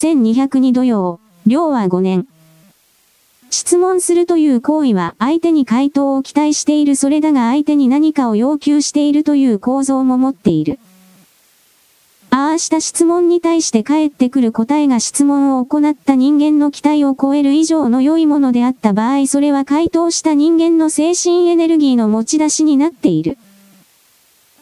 1202土曜、量は5年。質問するという行為は相手に回答を期待しているそれだが相手に何かを要求しているという構造も持っている。ああした質問に対して返ってくる答えが質問を行った人間の期待を超える以上の良いものであった場合それは回答した人間の精神エネルギーの持ち出しになっている。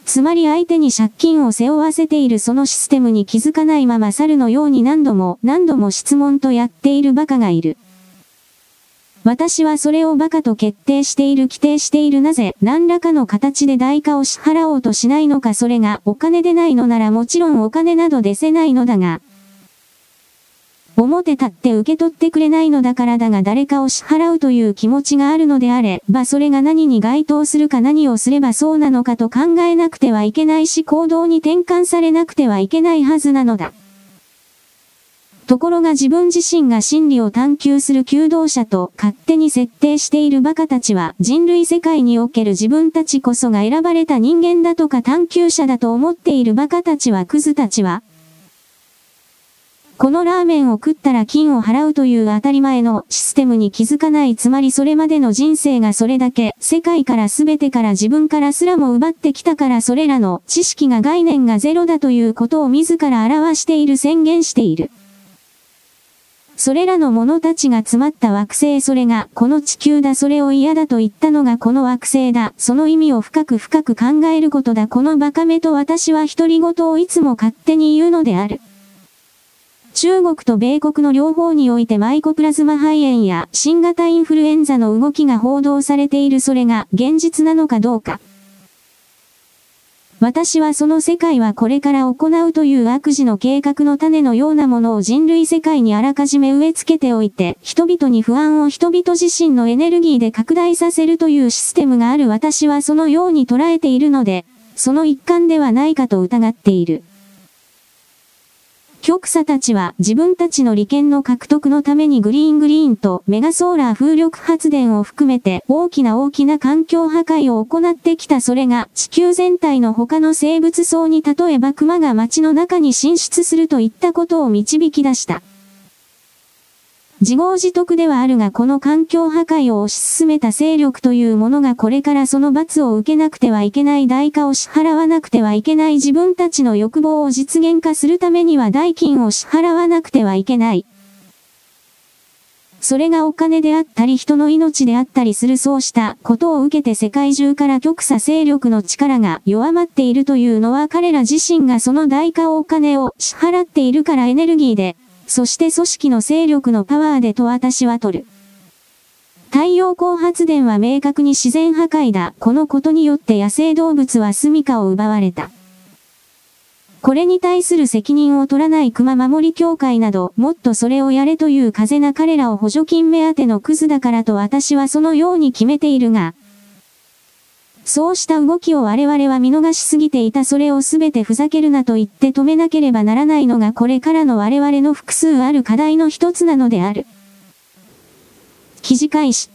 つまり相手に借金を背負わせているそのシステムに気づかないまま猿のように何度も何度も質問とやっている馬鹿がいる。私はそれを馬鹿と決定している規定しているなぜ何らかの形で代価を支払おうとしないのかそれがお金でないのならもちろんお金など出せないのだが、表立って受け取ってくれないのだからだが誰かを支払うという気持ちがあるのであればそれが何に該当するか何をすればそうなのかと考えなくてはいけないし行動に転換されなくてはいけないはずなのだ。ところが自分自身が真理を探求する求道者と勝手に設定している馬鹿たちは人類世界における自分たちこそが選ばれた人間だとか探求者だと思っている馬鹿たちはクズたちはこのラーメンを食ったら金を払うという当たり前のシステムに気づかないつまりそれまでの人生がそれだけ世界から全てから自分からすらも奪ってきたからそれらの知識が概念がゼロだということを自ら表している宣言している。それらの者たちが詰まった惑星それがこの地球だそれを嫌だと言ったのがこの惑星だ。その意味を深く深く考えることだ。このバカめと私は独り言をいつも勝手に言うのである。中国と米国の両方においてマイコプラズマ肺炎や新型インフルエンザの動きが報道されているそれが現実なのかどうか。私はその世界はこれから行うという悪事の計画の種のようなものを人類世界にあらかじめ植え付けておいて、人々に不安を人々自身のエネルギーで拡大させるというシステムがある私はそのように捉えているので、その一環ではないかと疑っている。極左たちは自分たちの利権の獲得のためにグリーングリーンとメガソーラー風力発電を含めて大きな大きな環境破壊を行ってきたそれが地球全体の他の生物層に例えば熊が街の中に進出するといったことを導き出した。自業自得ではあるがこの環境破壊を推し進めた勢力というものがこれからその罰を受けなくてはいけない代価を支払わなくてはいけない自分たちの欲望を実現化するためには代金を支払わなくてはいけない。それがお金であったり人の命であったりするそうしたことを受けて世界中から極左勢力の力が弱まっているというのは彼ら自身がその代価をお金を支払っているからエネルギーでそして組織の勢力のパワーでと私は取る。太陽光発電は明確に自然破壊だ。このことによって野生動物は住処を奪われた。これに対する責任を取らない熊守り協会など、もっとそれをやれという風な彼らを補助金目当てのクズだからと私はそのように決めているが、そうした動きを我々は見逃しすぎていたそれをすべてふざけるなと言って止めなければならないのがこれからの我々の複数ある課題の一つなのである。記事開始。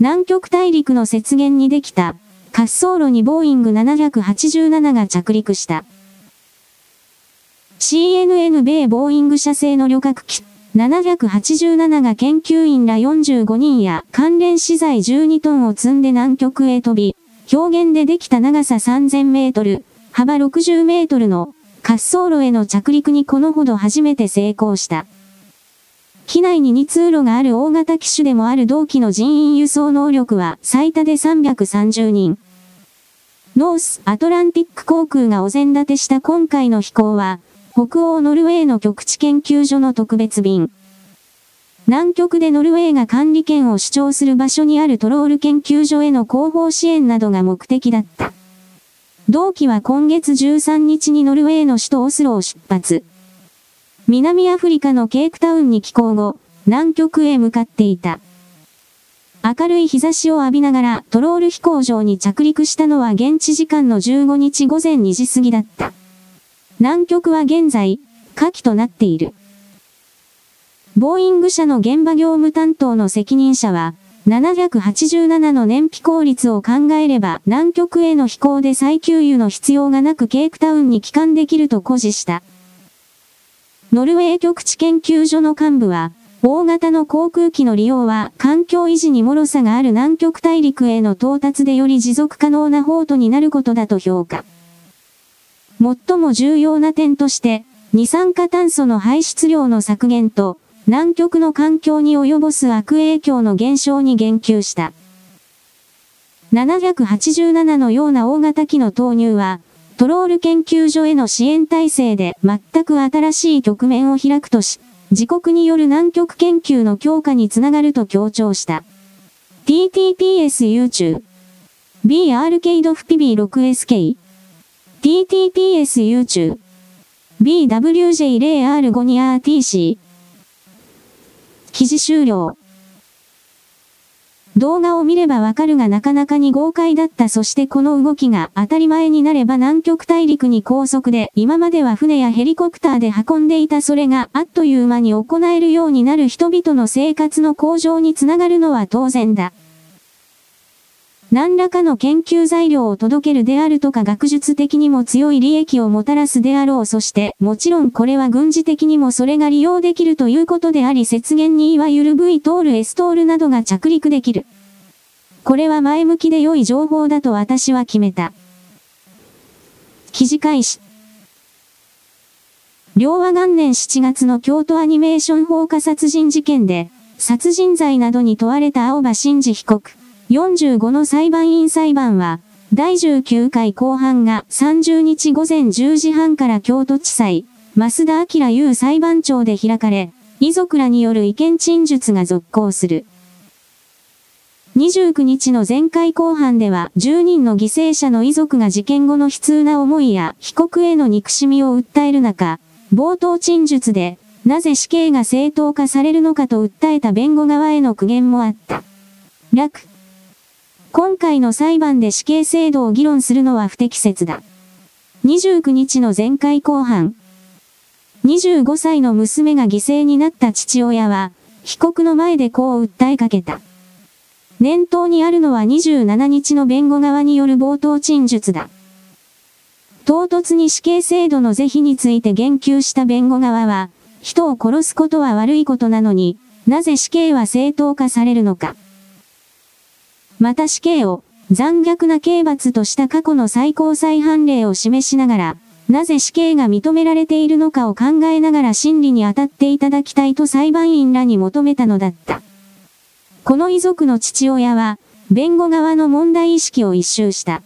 南極大陸の雪原にできた滑走路にボーイング787が着陸した。CNN 米ボーイング社製の旅客機787が研究員ら45人や関連資材12トンを積んで南極へ飛び、表現でできた長さ3000メートル、幅60メートルの滑走路への着陸にこのほど初めて成功した。機内に2通路がある大型機種でもある同期の人員輸送能力は最多で330人。ノースアトランティック航空がお膳立てした今回の飛行は、北欧ノルウェーの極地研究所の特別便。南極でノルウェーが管理権を主張する場所にあるトロール研究所への広報支援などが目的だった。同期は今月13日にノルウェーの首都オスロを出発。南アフリカのケープタウンに寄港後、南極へ向かっていた。明るい日差しを浴びながらトロール飛行場に着陸したのは現地時間の15日午前2時過ぎだった。南極は現在、下記となっている。ボーイング社の現場業務担当の責任者は、787の燃費効率を考えれば南極への飛行で再給油の必要がなくケープタウンに帰還できると誇示した。ノルウェー局地研究所の幹部は、大型の航空機の利用は環境維持に脆さがある南極大陸への到達でより持続可能な法途になることだと評価。最も重要な点として、二酸化炭素の排出量の削減と、南極の環境に及ぼす悪影響の減少に言及した。787のような大型機の投入は、トロール研究所への支援体制で全く新しい局面を開くとし、自国による南極研究の強化につながると強調した。TTPS YouTube B アールケイドフピビ 6SK TTPS YouTube BWJ0R5 に RTC 記事終了。動画を見ればわかるがなかなかに豪快だった。そしてこの動きが当たり前になれば南極大陸に高速で。今までは船やヘリコプターで運んでいた。それがあっという間に行えるようになる。人々の生活の向上につながるのは当然だ。何らかの研究材料を届けるであるとか学術的にも強い利益をもたらすであろうそしてもちろんこれは軍事的にもそれが利用できるということであり雪原にいわゆる V トール S トールなどが着陸できる。これは前向きで良い情報だと私は決めた。記事開始。両和元年7月の京都アニメーション放火殺人事件で、殺人罪などに問われた青葉真司被告。45の裁判員裁判は、第19回後半が30日午前10時半から京都地裁、増田明優裁判長で開かれ、遺族らによる意見陳述が続行する。29日の前回後半では10人の犠牲者の遺族が事件後の悲痛な思いや被告への憎しみを訴える中、冒頭陳述で、なぜ死刑が正当化されるのかと訴えた弁護側への苦言もあった。楽。今回の裁判で死刑制度を議論するのは不適切だ。29日の前回後半。25歳の娘が犠牲になった父親は、被告の前でこう訴えかけた。念頭にあるのは27日の弁護側による冒頭陳述だ。唐突に死刑制度の是非について言及した弁護側は、人を殺すことは悪いことなのに、なぜ死刑は正当化されるのか。また死刑を残虐な刑罰とした過去の最高裁判例を示しながら、なぜ死刑が認められているのかを考えながら審理に当たっていただきたいと裁判員らに求めたのだった。この遺族の父親は、弁護側の問題意識を一周した。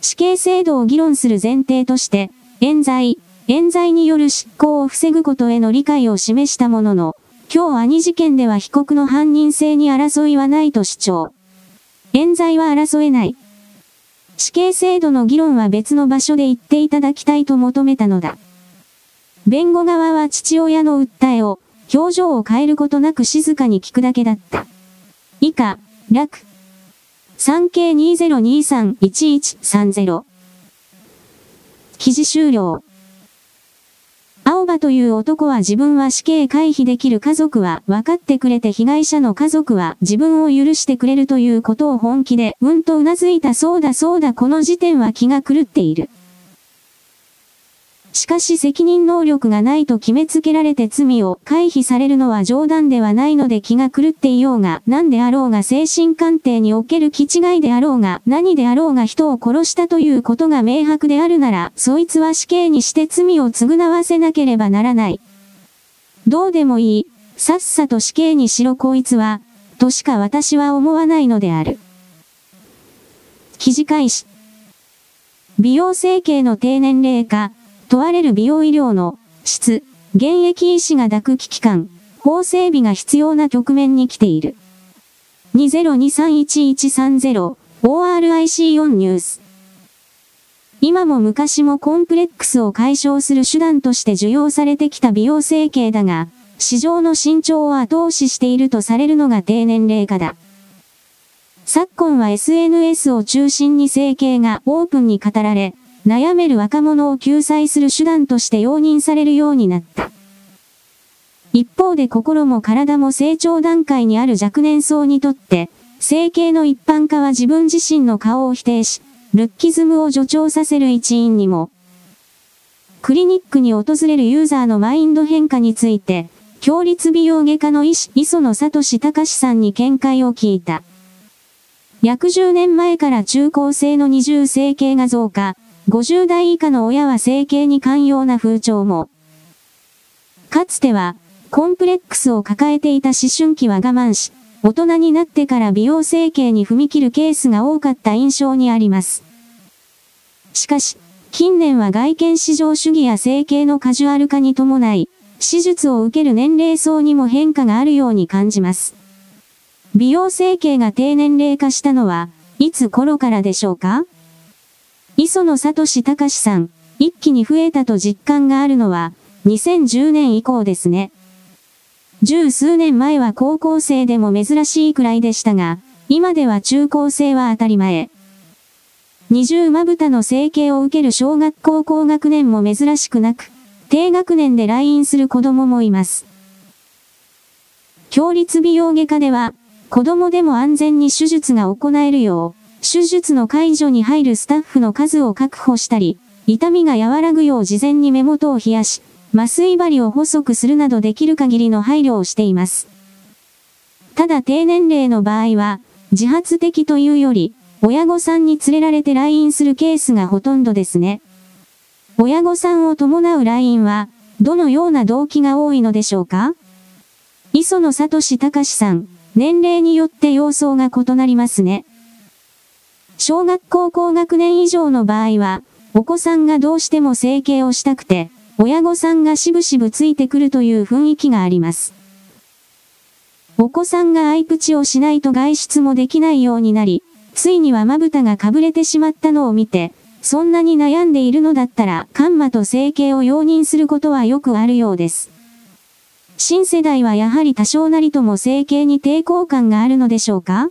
死刑制度を議論する前提として、冤罪、冤罪による執行を防ぐことへの理解を示したものの、今日兄事件では被告の犯人性に争いはないと主張。冤罪は争えない。死刑制度の議論は別の場所で言っていただきたいと求めたのだ。弁護側は父親の訴えを、表情を変えることなく静かに聞くだけだった。以下、楽。3K20231130。記事終了。青葉という男は自分は死刑回避できる家族は分かってくれて被害者の家族は自分を許してくれるということを本気でうんと頷いたそうだそうだこの時点は気が狂っている。しかし責任能力がないと決めつけられて罪を回避されるのは冗談ではないので気が狂っていようが、何であろうが精神鑑定における気違いであろうが、何であろうが人を殺したということが明白であるなら、そいつは死刑にして罪を償わせなければならない。どうでもいい。さっさと死刑にしろこいつは、としか私は思わないのである。記事開始。美容整形の低年齢化、問われる美容医療の質、現役医師が抱く危機感、法整備が必要な局面に来ている。20231130 ORIC4 ニュース。今も昔もコンプレックスを解消する手段として受容されてきた美容整形だが、市場の伸長を後押ししているとされるのが低年齢化だ。昨今は SNS を中心に整形がオープンに語られ、悩める若者を救済する手段として容認されるようになった。一方で心も体も成長段階にある若年層にとって、整形の一般化は自分自身の顔を否定し、ルッキズムを助長させる一因にもクリニックに訪れるユーザーのマインド変化について、強立美容外科の医師、磯野聡隆さんに見解を聞いた。約10年前から中高生の二重整形が増加、50代以下の親は整形に寛容な風潮も。かつては、コンプレックスを抱えていた思春期は我慢し、大人になってから美容整形に踏み切るケースが多かった印象にあります。しかし、近年は外見至上主義や整形のカジュアル化に伴い、手術を受ける年齢層にも変化があるように感じます。美容整形が低年齢化したのは、いつ頃からでしょうか？磯野聡隆さん、一気に増えたと実感があるのは、2010年以降ですね。十数年前は高校生でも珍しいくらいでしたが、今では中高生は当たり前。二重まぶたの整形を受ける小学校高学年も珍しくなく、低学年で来院する子供もいます。強立美容外科では、子供でも安全に手術が行えるよう、手術の介助に入るスタッフの数を確保したり、痛みが和らぐよう事前に目元を冷やし、麻酔針を細くするなどできる限りの配慮をしています。ただ低年齢の場合は、自発的というより、親御さんに連れられて来院するケースがほとんどですね。親御さんを伴う来院は、どのような動機が多いのでしょうか？磯野聡隆さん、年齢によって様相が異なりますね。小学校高学年以上の場合は、お子さんがどうしても整形をしたくて、親御さんがしぶしぶついてくるという雰囲気があります。お子さんが合口をしないと外出もできないようになり、ついにはまぶたがかぶれてしまったのを見て、そんなに悩んでいるのだったら、カンマと整形を容認することはよくあるようです。新世代はやはり多少なりとも整形に抵抗感があるのでしょうか？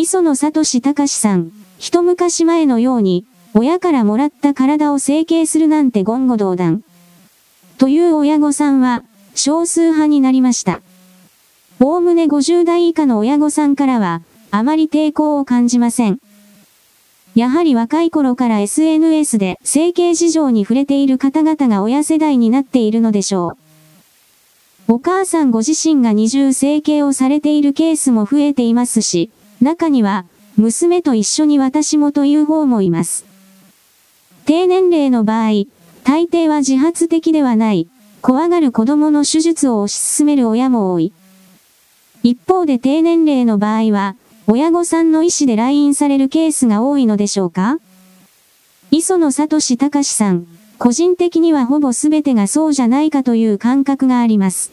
磯野聡隆さん、一昔前のように、親からもらった体を整形するなんて言語道断。という親御さんは、少数派になりました。おおむね50代以下の親御さんからは、あまり抵抗を感じません。やはり若い頃から SNS で整形事情に触れている方々が親世代になっているのでしょう。お母さんご自身が二重整形をされているケースも増えていますし、中には、娘と一緒に私もという方もいます。低年齢の場合、大抵は自発的ではない、怖がる子供の手術を推し進める親も多い。一方で低年齢の場合は、親御さんの意思で来院されるケースが多いのでしょうか？磯野聡隆さん、個人的にはほぼ全てがそうじゃないかという感覚があります。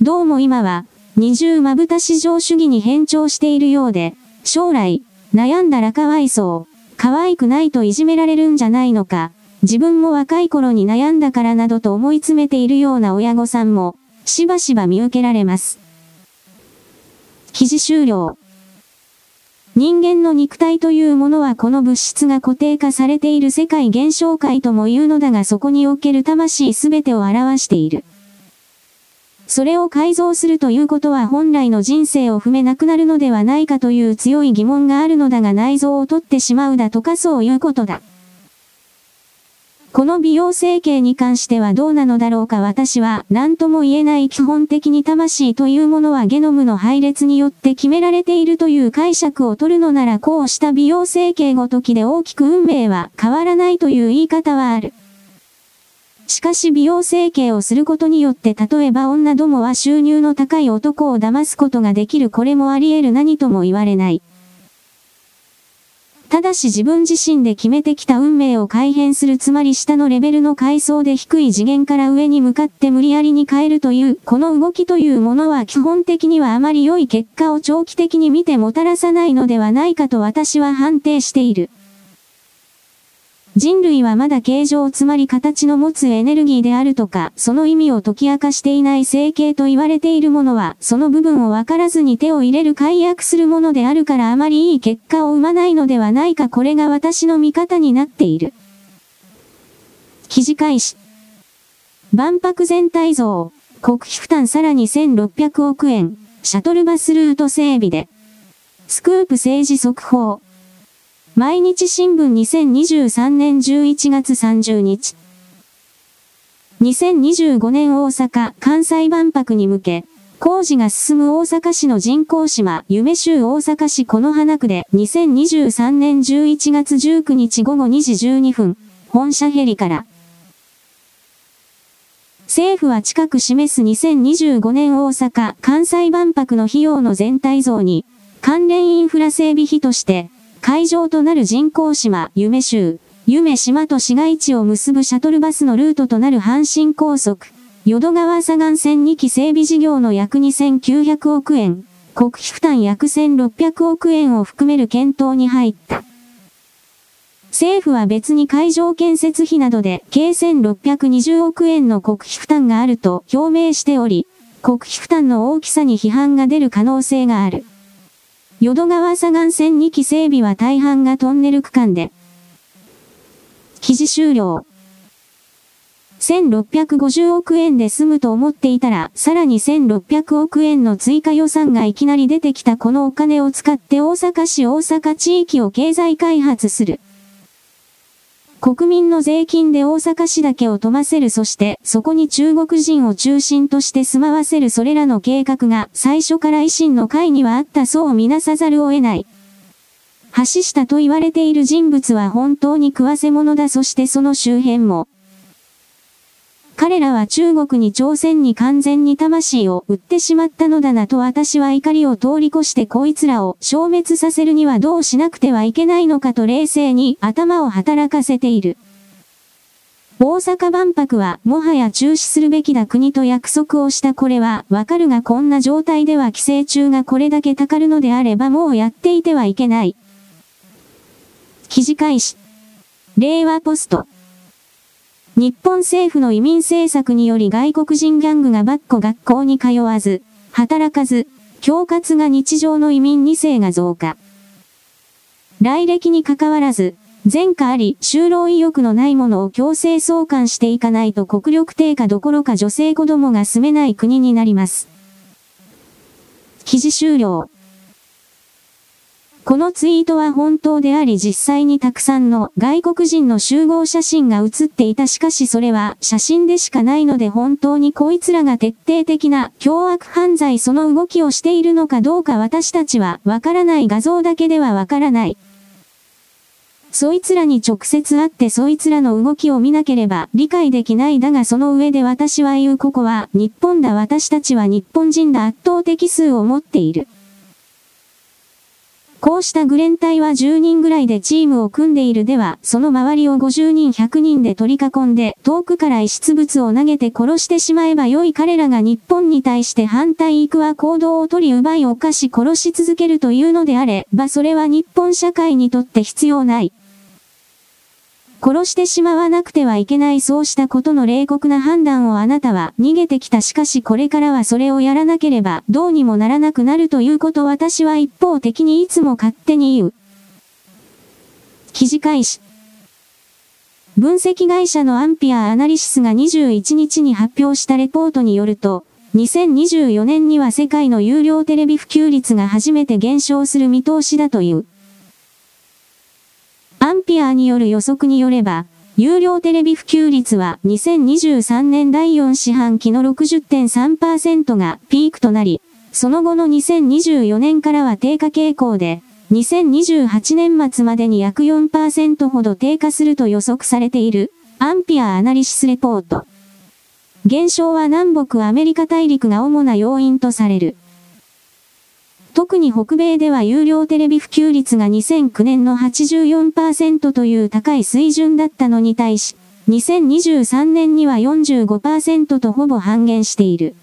どうも今は、二重まぶた市場主義に変調しているようで、将来、悩んだらかわいそう、可愛くないといじめられるんじゃないのか、自分も若い頃に悩んだからなどと思い詰めているような親御さんも、しばしば見受けられます。記事終了。人間の肉体というものはこの物質が固定化されている世界現象界とも言うのだがそこにおける魂すべてを表している。それを改造するということは本来の人生を踏めなくなるのではないかという強い疑問があるのだが内臓を取ってしまうだとかそういうことだ。この美容整形に関してはどうなのだろうか私は何とも言えない基本的に魂というものはゲノムの配列によって決められているという解釈を取るのならこうした美容整形ごときで大きく運命は変わらないという言い方はある。しかし美容整形をすることによって例えば女どもは収入の高い男を騙すことができるこれもあり得る何とも言われない。ただし自分自身で決めてきた運命を改変するつまり下のレベルの階層で低い次元から上に向かって無理やりに変えるという、この動きというものは基本的にはあまり良い結果を長期的に見てもたらさないのではないかと私は判定している。人類はまだ形状つまり形の持つエネルギーであるとか、その意味を解き明かしていない整形と言われているものは、その部分を分からずに手を入れる解約するものであるからあまりいい結果を生まないのではないかこれが私の見方になっている。記事開始。万博全体像、国費負担さらに1600億円、シャトルバスルート整備で。スクープ政治速報。毎日新聞2023年11月30日。2025年大阪・関西万博に向け、工事が進む大阪市の人工島、夢州大阪市この花区で2023年11月19日午後2時12分、本社ヘリから。政府は近く示す2025年大阪・関西万博の費用の全体像に、関連インフラ整備費として、会場となる人工島、夢州、夢島と市街地を結ぶシャトルバスのルートとなる阪神高速、淀川左岸線2期整備事業の約2900億円、国費負担約1600億円を含める検討に入った。政府は別に会場建設費などで計1620億円の国費負担があると表明しており、国費負担の大きさに批判が出る可能性がある。淀川左岸線2期整備は大半がトンネル区間で、記事終了。1650億円で済むと思っていたら、さらに1600億円の追加予算がいきなり出てきたこのお金を使って大阪市大阪地域を経済開発する。国民の税金で大阪市だけを富ませるそしてそこに中国人を中心として住まわせるそれらの計画が最初から維新の会にはあったそう見なさざるを得ない。橋下と言われている人物は本当に食わせ者だそしてその周辺も。彼らは中国に朝鮮に完全に魂を売ってしまったのだなと私は怒りを通り越してこいつらを消滅させるにはどうしなくてはいけないのかと冷静に頭を働かせている。大阪万博はもはや中止するべきだ国と約束をしたこれはわかるがこんな状態では規制中がこれだけたかるのであればもうやっていてはいけない。記事開始。令和ポスト。日本政府の移民政策により外国人ギャングがバッコ学校に通わず、働かず、恐喝が日常の移民2世が増加。来歴に関わらず、前科あり、就労意欲のない者を強制送還していかないと国力低下どころか女性子供が住めない国になります。記事終了。このツイートは本当であり実際にたくさんの外国人の集合写真が写っていたしかしそれは写真でしかないので本当にこいつらが徹底的な凶悪犯罪その動きをしているのかどうか私たちはわからない画像だけではわからない。そいつらに直接会ってそいつらの動きを見なければ理解できないだがその上で私は言うここは日本だ私たちは日本人だ圧倒的数を持っている。こうしたグレン隊は10人ぐらいでチームを組んでいるでは、その周りを50人100人で取り囲んで、遠くから遺失物を投げて殺してしまえば良い彼らが日本に対して反対行くは行動を取り奪い犯し殺し続けるというのであればそれは日本社会にとって必要ない。殺してしまわなくてはいけないそうしたことの冷酷な判断をあなたは逃げてきたしかしこれからはそれをやらなければどうにもならなくなるということ私は一方的にいつも勝手に言う。記事開始。分析会社のアンピアアナリシスが21日に発表したレポートによると、2024年には世界の有料テレビ普及率が初めて減少する見通しだという。アンピアによる予測によれば、有料テレビ普及率は2023年第4四半期の60.3%がピークとなり、その後の2024年からは低下傾向で、2028年末までに約4%ほど低下すると予測されている、アンピアアナリシスレポート。減少は南北アメリカ大陸が主な要因とされる。特に北米では有料テレビ普及率が2009年の84%という高い水準だったのに対し、2023年には45%とほぼ半減している。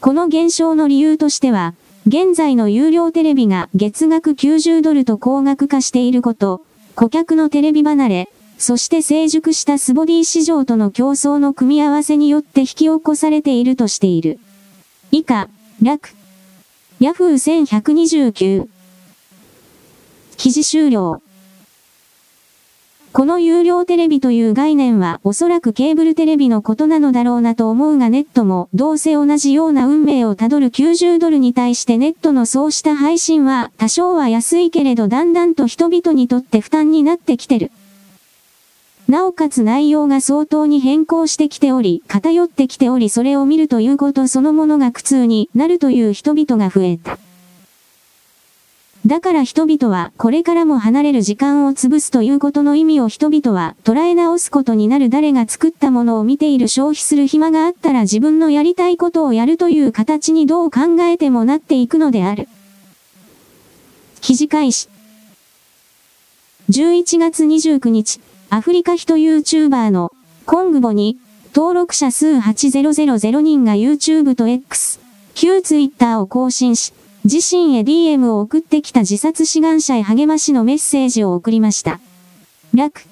この減少の理由としては、現在の有料テレビが月額90ドルと高額化していること、顧客のテレビ離れ、そして成熟したスボディ市場との競争の組み合わせによって引き起こされているとしている。以下、楽、ヤフー1129。記事終了。この有料テレビという概念はおそらくケーブルテレビのことなのだろうなと思うがネットもどうせ同じような運命をたどる90ドルに対してネットのそうした配信は多少は安いけれどだんだんと人々にとって負担になってきてる。なおかつ内容が相当に変更してきており、偏ってきておりそれを見るということそのものが苦痛になるという人々が増えた。だから人々はこれからも離れる時間を潰すということの意味を人々は捉え直すことになる誰が作ったものを見ている消費する暇があったら自分のやりたいことをやるという形にどう考えてもなっていくのである。記事開始。11月29日、アフリカ人 YouTuber のコングボに登録者数8000人が YouTube と X、旧 Twitter を更新し、自身へ DM を送ってきた自殺志願者へ励ましのメッセージを送りました。楽。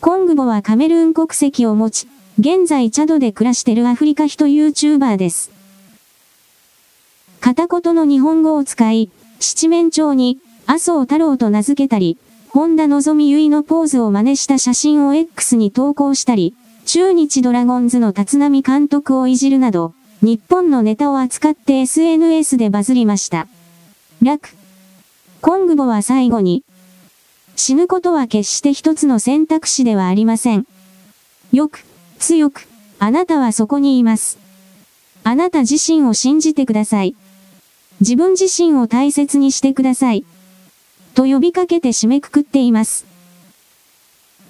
コングボはカメルーン国籍を持ち、現在チャドで暮らしてるアフリカ人 YouTuber です。片言の日本語を使い、七面鳥に、麻生太郎と名付けたり、本田望み結のポーズを真似した写真を X に投稿したり、中日ドラゴンズの立浪監督をいじるなど、日本のネタを扱って SNS でバズりました。楽。コングボは最後に、死ぬことは決して一つの選択肢ではありません。よく、強く、あなたはそこにいます。あなた自身を信じてください。自分自身を大切にしてください。と呼びかけて締めくくっています。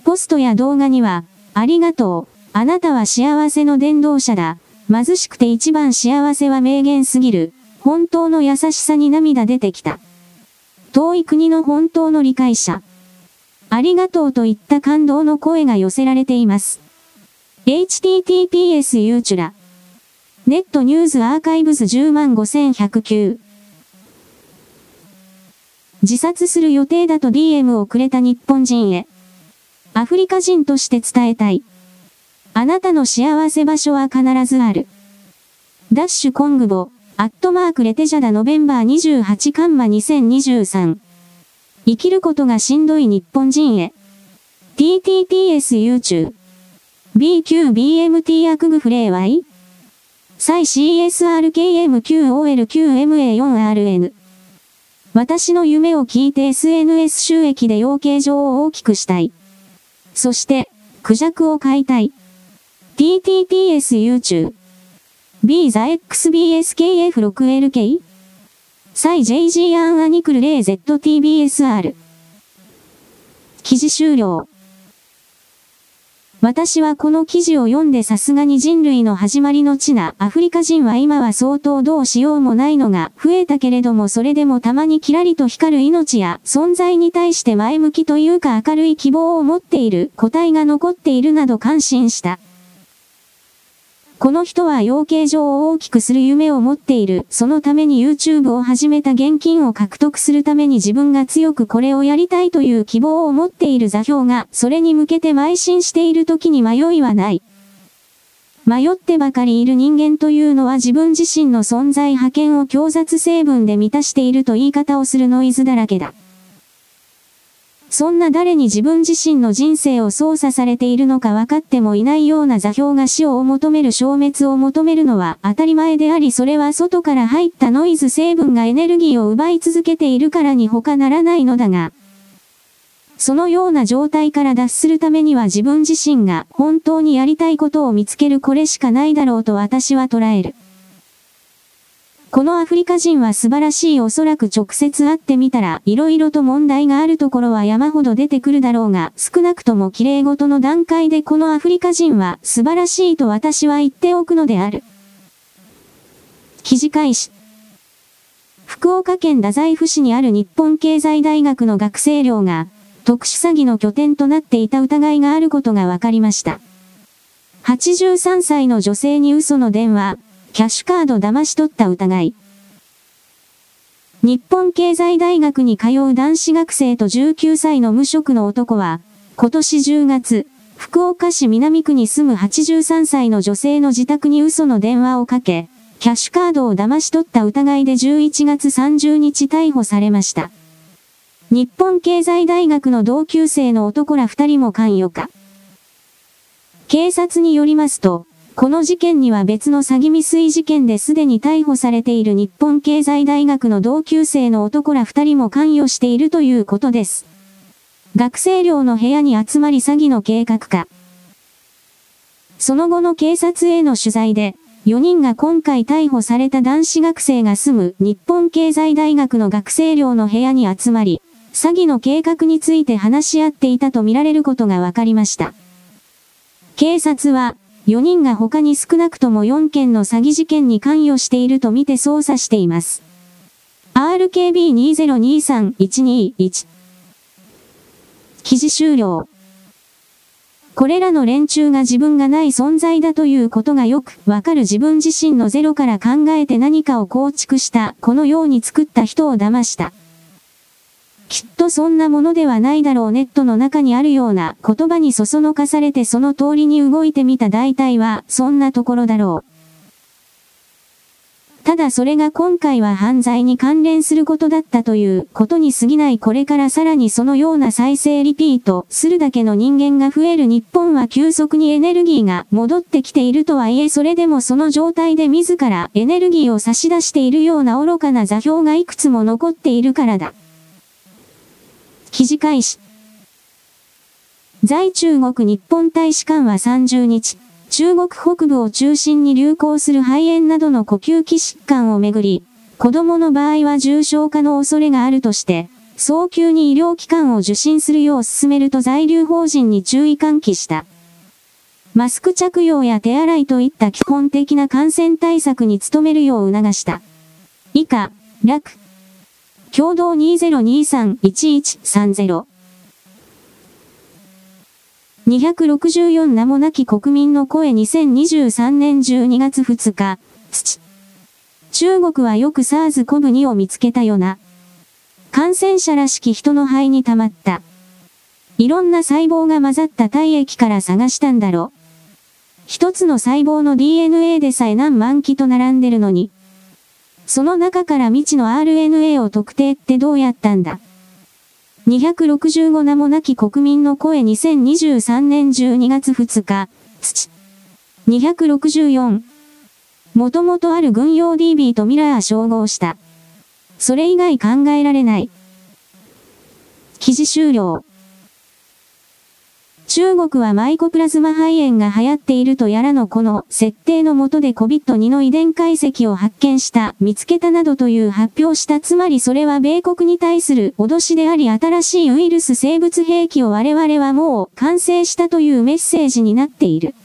ポストや動画には、ありがとう、あなたは幸せの伝道者だ、貧しくて一番幸せは名言すぎる。本当の優しさに涙出てきた。遠い国の本当の理解者。ありがとうといった感動の声が寄せられています。https ユーチュラ。ネットニュースアーカイブズ105109。自殺する予定だと DM をくれた日本人へ。アフリカ人として伝えたい。あなたの幸せ場所は必ずある。ダッシュコングボ、アットマークレテジャダノベンバー28カンマ2023。生きることがしんどい日本人へ。TTPS YouTube。BQBMT アクグフレーワイサイ CSRKMQOLQMA4RN。私の夢を聞いて SNS 収益で養鶏場を大きくしたい。そして、クジャクを買いたい。TTPS YouTube。B ザ XBSKF6LK? サイ JG アンアニクル 0ZTBSR。記事終了。私はこの記事を読んでさすがに人類の始まりの地なアフリカ人は今は相当どうしようもないのが増えたけれどもそれでもたまにキラリと光る命や存在に対して前向きというか明るい希望を持っている個体が残っているなど感心した。この人は養鶏場を大きくする夢を持っている。そのために YouTube を始めた現金を獲得するために自分が強くこれをやりたいという希望を持っている座標が、それに向けて邁進している時に迷いはない。迷ってばかりいる人間というのは自分自身の存在派遣を強雑成分で満たしていると言い方をするノイズだらけだ。そんな誰に自分自身の人生を操作されているのか分かってもいないような座標が死を求める消滅を求めるのは当たり前でありそれは外から入ったノイズ成分がエネルギーを奪い続けているからに他ならないのだが、そのような状態から脱するためには自分自身が本当にやりたいことを見つけるこれしかないだろうと私は捉える。このアフリカ人は素晴らしいおそらく直接会ってみたら色々と問題があるところは山ほど出てくるだろうが少なくとも綺麗事の段階でこのアフリカ人は素晴らしいと私は言っておくのである。記事開始。福岡県太宰府市にある日本経済大学の学生寮が特殊詐欺の拠点となっていた疑いがあることが分かりました。83歳の女性に嘘の電話、キャッシュカード騙し取った疑い。日本経済大学に通う男子学生と19歳の無職の男は、今年10月、福岡市南区に住む83歳の女性の自宅に嘘の電話をかけ、キャッシュカードを騙し取った疑いで11月30日逮捕されました。日本経済大学の同級生の男ら二人も関与か。警察によりますと、この事件には別の詐欺未遂事件ですでに逮捕されている日本経済大学の同級生の男ら二人も関与しているということです。学生寮の部屋に集まり詐欺の計画か。その後の警察への取材で、4人が今回逮捕された男子学生が住む日本経済大学の学生寮の部屋に集まり、詐欺の計画について話し合っていたとみられることが分かりました。警察は、4人が他に少なくとも4件の詐欺事件に関与しているとみて捜査しています。RKB2023121 記事終了。これらの連中が自分がない存在だということがよくわかる自分自身のゼロから考えて何かを構築したこのように作った人を騙した。きっとそんなものではないだろうネットの中にあるような言葉にそそのかされてその通りに動いてみた大体はそんなところだろう。ただそれが今回は犯罪に関連することだったということに過ぎないこれからさらにそのような再生リピートするだけの人間が増える日本は急速にエネルギーが戻ってきているとはいえそれでもその状態で自らエネルギーを差し出しているような愚かな座標がいくつも残っているからだ。記事開始。在中国日本大使館は30日、中国北部を中心に流行する肺炎などの呼吸器疾患をめぐり、子供の場合は重症化の恐れがあるとして、早急に医療機関を受診するよう進めると在留法人に注意喚起した。マスク着用や手洗いといった基本的な感染対策に努めるよう促した。以下、楽。共同2023-1130。264名もなき国民の声2023年12月2日、土。中国はよく SARS コブ2を見つけたよな。感染者らしき人の肺に溜まった。いろんな細胞が混ざった体液から探したんだろ。一つの細胞の DNA でさえ何万機と並んでるのに。その中から未知の RNA を特定ってどうやったんだ？265名もなき国民の声2023年12月2日、土。264。もともとある軍用 DB とミラー照合した。それ以外考えられない。記事終了。中国はマイコプラズマ肺炎が流行っているとやらのこの設定のもとで COVID-2 の遺伝解析を発見した、見つけたなどという発表したつまりそれは米国に対する脅しであり新しいウイルス生物兵器を我々はもう完成したというメッセージになっている。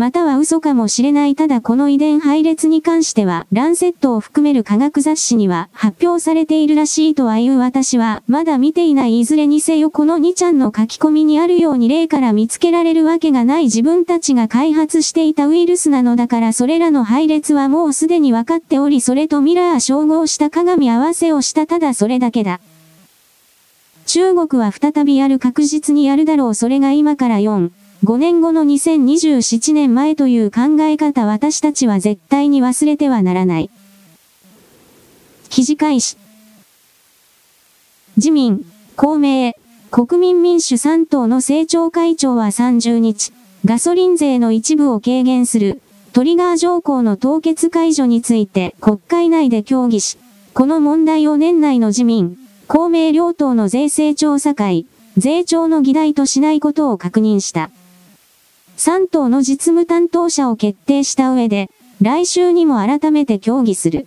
または嘘かもしれないただこの遺伝配列に関しては、ランセットを含める科学雑誌には発表されているらしいとはいう私は、まだ見ていないいずれにせよこの2ちゃんの書き込みにあるように例から見つけられるわけがない自分たちが開発していたウイルスなのだからそれらの配列はもうすでに分かっておりそれとミラー照合した鏡合わせをしたただそれだけだ。中国は再びやる確実にやるだろうそれが今から4。5年後の2027年前という考え方私たちは絶対に忘れてはならない。記事開始。自民、公明、国民民主3党の政調会長は30日、ガソリン税の一部を軽減するトリガー条項の凍結解除について国会内で協議し、この問題を年内の自民、公明両党の税制調査会、税調の議題としないことを確認した。3党の実務担当者を決定した上で、来週にも改めて協議する。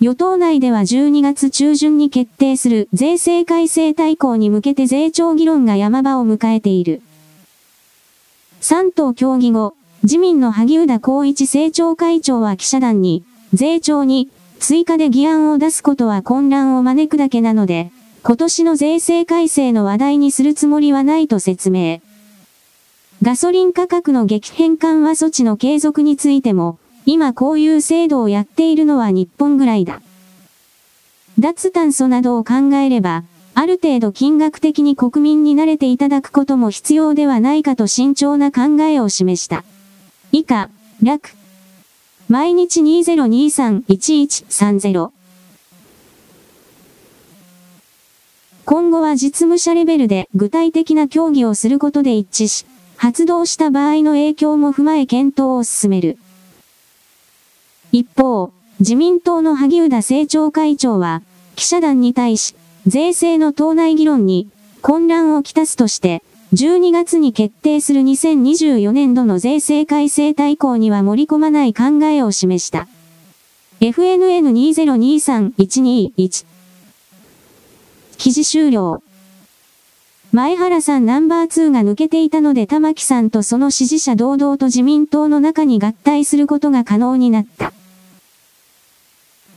与党内では12月中旬に決定する税制改正大綱に向けて税調議論が山場を迎えている。3党協議後、自民の萩生田光一政調会長は記者団に、税調に追加で議案を出すことは混乱を招くだけなので、今年の税制改正の話題にするつもりはないと説明。ガソリン価格の激変緩和措置の継続についても、今こういう制度をやっているのは日本ぐらいだ。脱炭素などを考えれば、ある程度金額的に国民に慣れていただくことも必要ではないかと慎重な考えを示した。以下、楽。毎日2023-1130。今後は実務者レベルで具体的な協議をすることで一致し、発動した場合の影響も踏まえ検討を進める。一方、自民党の萩生田政調会長は、記者団に対し、税制の党内議論に混乱をきたすとして、12月に決定する2024年度の税制改正大綱には盛り込まない考えを示した。FNN2023121 記事終了。前原さんナンバー2が抜けていたので玉木さんとその支持者堂々と自民党の中に合体することが可能になった。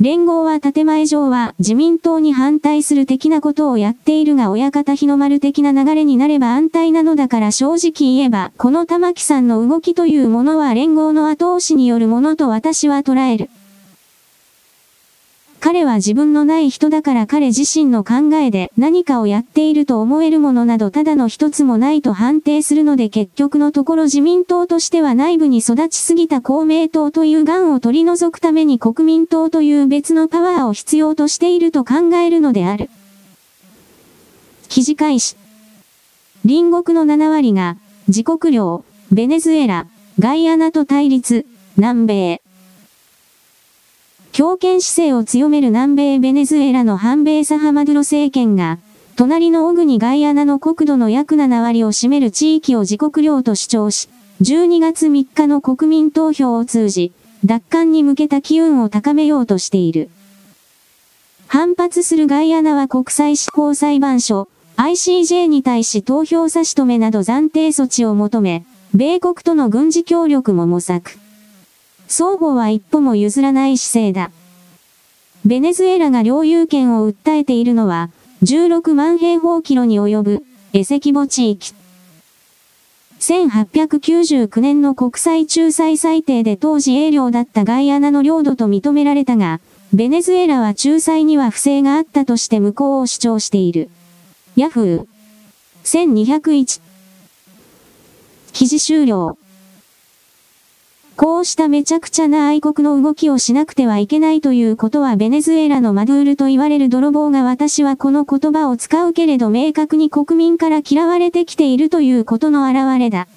連合は建前上は自民党に反対する的なことをやっているが親方日の丸的な流れになれば安泰なのだから正直言えば、この玉木さんの動きというものは連合の後押しによるものと私は捉える。彼は自分のない人だから彼自身の考えで何かをやっていると思えるものなどただの一つもないと判定するので結局のところ自民党としては内部に育ちすぎた公明党という癌を取り除くために国民党という別のパワーを必要としていると考えるのである。記事開始。隣国の7割が自国領、ベネズエラ、ガイアナと対立、南米。強権姿勢を強める南米ベネズエラの反米サハマドゥロ政権が、隣のオグニガイアナの国土の約7割を占める地域を自国領と主張し、12月3日の国民投票を通じ、奪還に向けた機運を高めようとしている。反発するガイアナは国際司法裁判所、ICJ に対し投票差し止めなど暫定措置を求め、米国との軍事協力も模索。双方は一歩も譲らない姿勢だ。ベネズエラが領有権を訴えているのは、16万平方キロに及ぶ、エセキボ地域。1899年の国際仲裁裁定で当時英領だったガイアナの領土と認められたが、ベネズエラは仲裁には不正があったとして無効を主張している。ヤフー。1201。記事終了。こうしためちゃくちゃな愛国の動きをしなくてはいけないということはベネズエラのマドゥールと言われる泥棒が私はこの言葉を使うけれど明確に国民から嫌われてきているということの表れだ。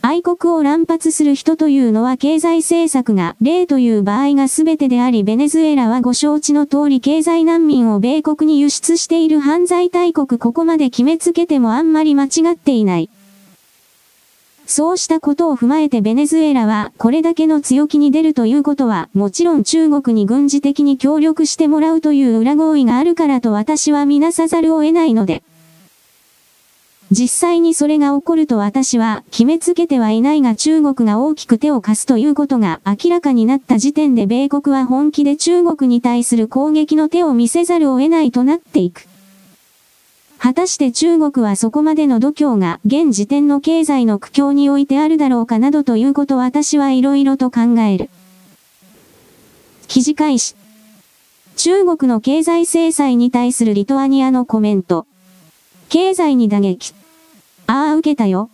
愛国を乱発する人というのは経済政策が例という場合が全てでありベネズエラはご承知の通り経済難民を米国に輸出している犯罪大国ここまで決めつけてもあんまり間違っていない。そうしたことを踏まえてベネズエラはこれだけの強気に出るということはもちろん中国に軍事的に協力してもらうという裏合意があるからと私は見なさざるを得ないので。実際にそれが起こると私は決めつけてはいないが中国が大きく手を貸すということが明らかになった時点で米国は本気で中国に対する攻撃の手を見せざるを得ないとなっていく。果たして中国はそこまでの度胸が現時点の経済の苦境においてあるだろうかなどということ私はいろいろと考える。記事開始。中国の経済制裁に対するリトアニアのコメント。経済に打撃。ああ受けたよ。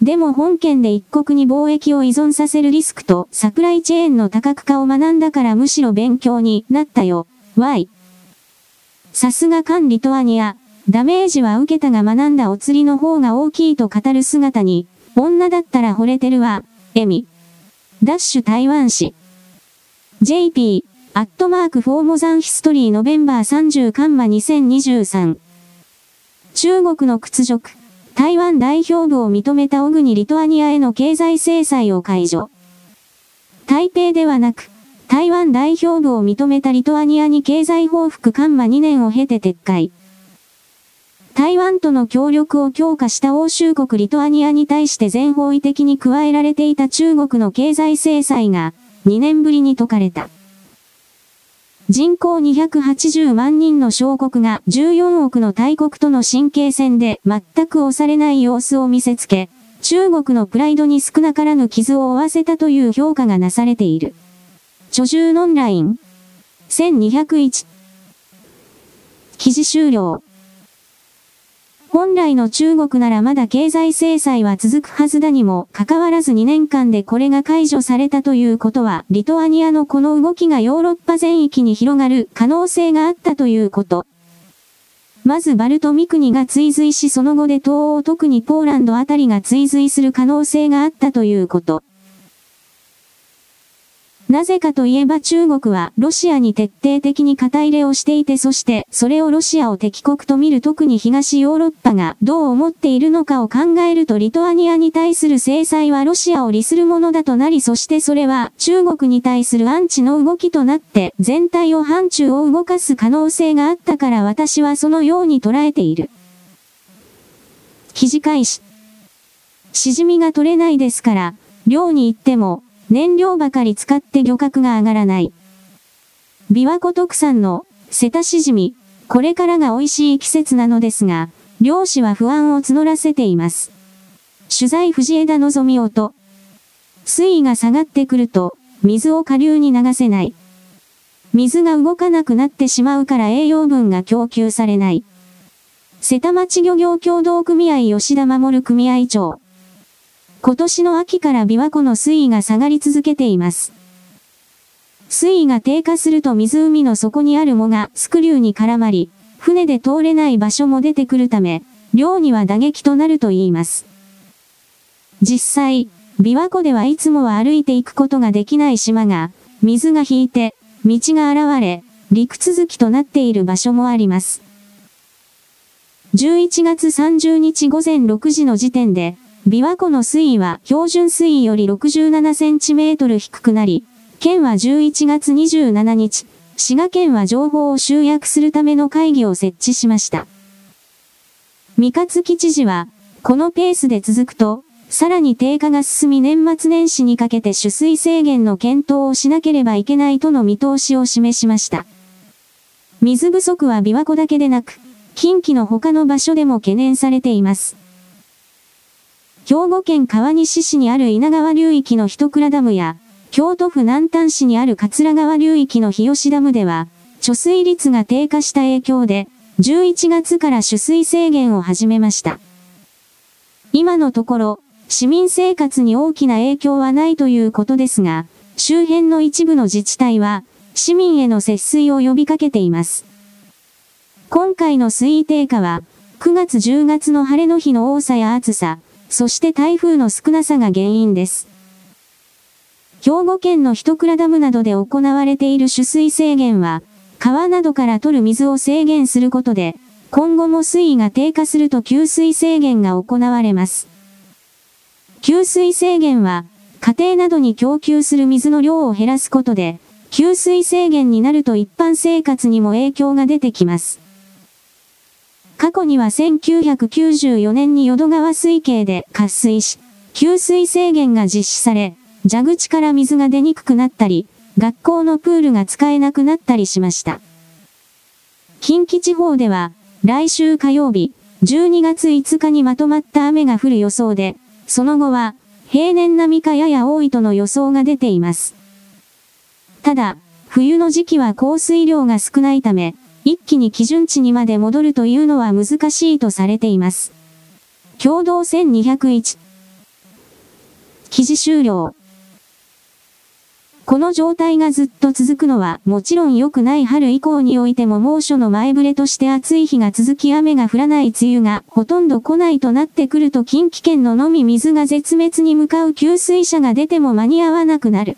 でも本件で一国に貿易を依存させるリスクとサプライチェーンの多角化を学んだからむしろ勉強になったよ。Y。さすがカンリトアニア。ダメージは受けたが学んだお釣りの方が大きいと語る姿に、女だったら惚れてるわ、エミ。ダッシュ台湾市。JP、アットマークフォーモザンヒストリーノベンバー30カンマ2023。中国の屈辱。台湾代表部を認めたオグニリトアニアへの経済制裁を解除。台北ではなく、台湾代表部を認めたリトアニアに経済報復緩和2年を経て撤回。台湾との協力を強化した欧州国リトアニアに対して全方位的に加えられていた中国の経済制裁が2年ぶりに解かれた。人口280万人の小国が14億の大国との神経戦で全く押されない様子を見せつけ、中国のプライドに少なからぬ傷を負わせたという評価がなされている。著重ノンライン。1201。記事終了。本来の中国ならまだ経済制裁は続くはずだにも、かかわらず2年間でこれが解除されたということは、リトアニアのこの動きがヨーロッパ全域に広がる可能性があったということ。まずバルト三国が追随しその後で東欧特にポーランドあたりが追随する可能性があったということ。なぜかといえば中国はロシアに徹底的に肩入れをしていてそしてそれをロシアを敵国と見る特に東ヨーロッパがどう思っているのかを考えるとリトアニアに対する制裁はロシアを利するものだとなりそしてそれは中国に対するアンチの動きとなって全体を範疇を動かす可能性があったから私はそのように捉えている。記事開始。しじみが取れないですから、漁に行っても燃料ばかり使って漁獲が上がらない。琵琶湖特産の瀬田しじみ、これからが美味しい季節なのですが、漁師は不安を募らせています。取材藤枝のぞみ音。水位が下がってくると、水を下流に流せない。水が動かなくなってしまうから栄養分が供給されない。瀬田町漁業協同組合吉田守組合長。今年の秋から琵琶湖の水位が下がり続けています。水位が低下すると湖の底にある藻がスクリューに絡まり、船で通れない場所も出てくるため、漁には打撃となると言います。実際、琵琶湖ではいつもは歩いていくことができない島が、水が引いて、道が現れ、陸続きとなっている場所もあります。11月30日午前6時の時点で、琵琶湖の水位は標準水位より67センチメートル低くなり、県は11月27日、滋賀県は情報を集約するための会議を設置しました。三勝木知事は、このペースで続くと、さらに低下が進み年末年始にかけて取水制限の検討をしなければいけないとの見通しを示しました。水不足は琵琶湖だけでなく、近畿の他の場所でも懸念されています。兵庫県川西市にある稲川流域の一倉ダムや、京都府南丹市にある桂川流域の日吉ダムでは、貯水率が低下した影響で、11月から取水制限を始めました。今のところ、市民生活に大きな影響はないということですが、周辺の一部の自治体は、市民への節水を呼びかけています。今回の水位低下は、9月10月の晴れの日の多さや暑さ、そして台風の少なさが原因です。兵庫県の一倉ダムなどで行われている取水制限は、川などから取る水を制限することで、今後も水位が低下すると給水制限が行われます。給水制限は、家庭などに供給する水の量を減らすことで、給水制限になると一般生活にも影響が出てきます。過去には1994年に淀川水系で渇水し、給水制限が実施され、蛇口から水が出にくくなったり、学校のプールが使えなくなったりしました。近畿地方では、来週火曜日、12月5日にまとまった雨が降る予想で、その後は、平年並みかやや多いとの予想が出ています。ただ、冬の時期は降水量が少ないため、一気に基準値にまで戻るというのは難しいとされています。共同1201記事終了この状態がずっと続くのはもちろん良くない春以降においても猛暑の前触れとして暑い日が続き雨が降らない梅雨がほとんど来ないとなってくると近畿圏ののみ水が絶滅に向かう給水車が出ても間に合わなくなる。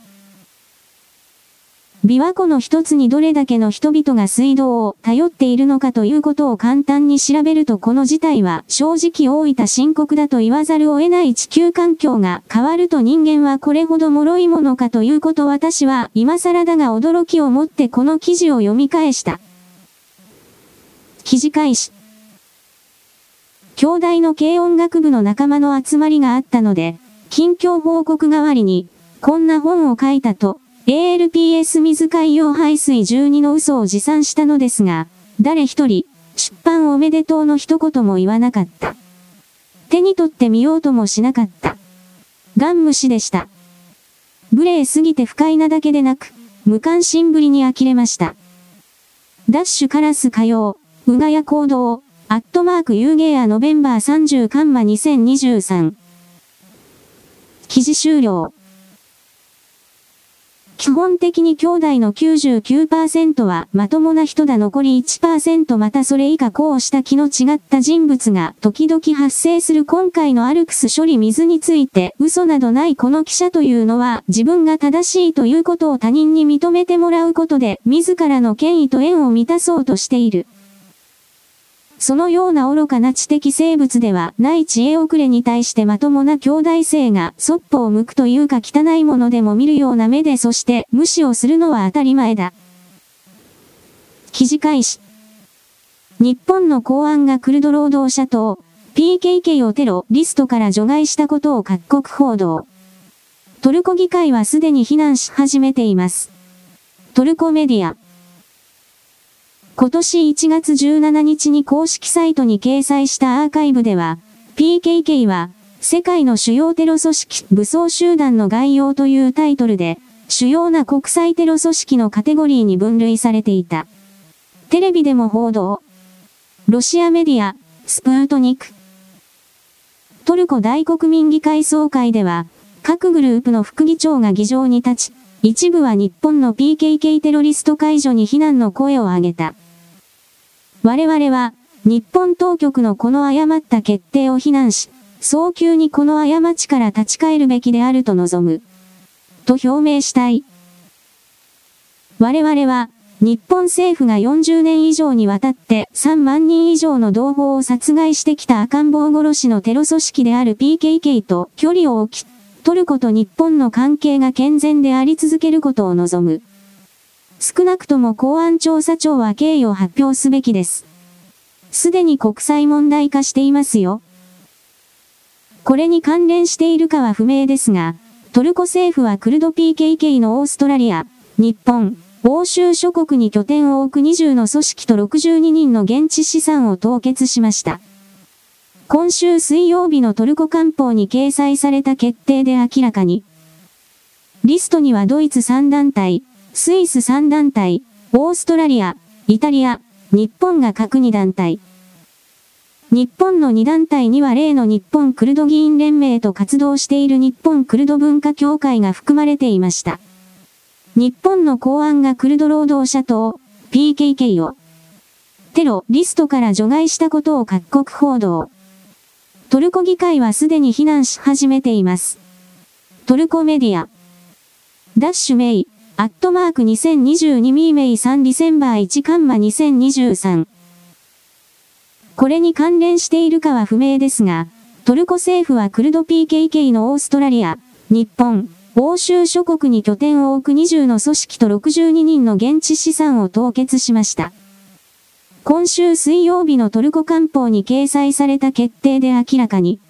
琵琶湖の一つにどれだけの人々が水道を頼っているのかということを簡単に調べるとこの事態は正直大分深刻だと言わざるを得ない地球環境が変わると人間はこれほど脆いものかということ私は今更だが驚きをもってこの記事を読み返した。記事開始。兄弟の軽音楽部の仲間の集まりがあったので、近況報告代わりに、こんな本を書いたと ALPS 水海洋排水12の嘘を持参したのですが、誰一人、出版おめでとうの一言も言わなかった。手に取ってみようともしなかった。ガン虫でした。無礼すぎて不快なだけでなく、無関心ぶりに呆れました。ダッシュカラス火曜、うがや行動、アットマークユーゲアノベンバー30カンマ2023。記事終了。基本的に兄弟の99%はまともな人だ残り1%またそれ以下こうした気の違った人物が時々発生する今回のアルクス処理水について嘘などないこの記者というのは自分が正しいということを他人に認めてもらうことで自らの権威と縁を満たそうとしている。そのような愚かな知的生物ではない知恵遅れに対してまともな兄弟性がそっぽを向くというか汚いものでも見るような目でそして無視をするのは当たり前だ。記事開始。日本の公安がクルド労働者党、PKK をテロリストから除外したことを各国報道。トルコ議会はすでに非難し始めています。トルコメディア。今年1月17日に公式サイトに掲載したアーカイブでは、PKK は、世界の主要テロ組織武装集団の概要というタイトルで、主要な国際テロ組織のカテゴリーに分類されていた。テレビでも報道。ロシアメディア、スプートニク。トルコ大国民議会総会では、各グループの副議長が議場に立ち、一部は日本の PKK テロリスト解除に非難の声を上げた。我々は、日本当局のこの誤った決定を非難し、早急にこの過ちから立ち返るべきであると望む。と表明したい。我々は、日本政府が40年以上にわたって3万人以上の同胞を殺害してきた赤ん坊殺しのテロ組織である PKK と距離を置き、トルコと日本の関係が健全であり続けることを望む。少なくとも公安調査庁は経緯を発表すべきです。すでに国際問題化していますよ。これに関連しているかは不明ですが、トルコ政府はクルド PKK のオーストラリア、日本、欧州諸国に拠点を置く20の組織と62人の現地資産を凍結しました。今週水曜日のトルコ官報に掲載された決定で明らかに、リストにはドイツ3団体、スイス3団体、オーストラリア、イタリア、日本が各2団体。日本の2団体には例の日本クルド議員連盟と活動している日本クルド文化協会が含まれていました。日本の公安がクルド労働者党、PKK をテロリストから除外したことを各国報道。トルコ議会はすでに非難し始めています。トルコメディア。ダッシュメイ。アットマーク2022ミーメイ3ディセンバー1カンマ2023。これに関連しているかは不明ですが、トルコ政府はクルド PKK のオーストラリア、日本、欧州諸国に拠点を置く20の組織と62人の現地資産を凍結しました。今週水曜日のトルコ官報に掲載された決定で明らかに、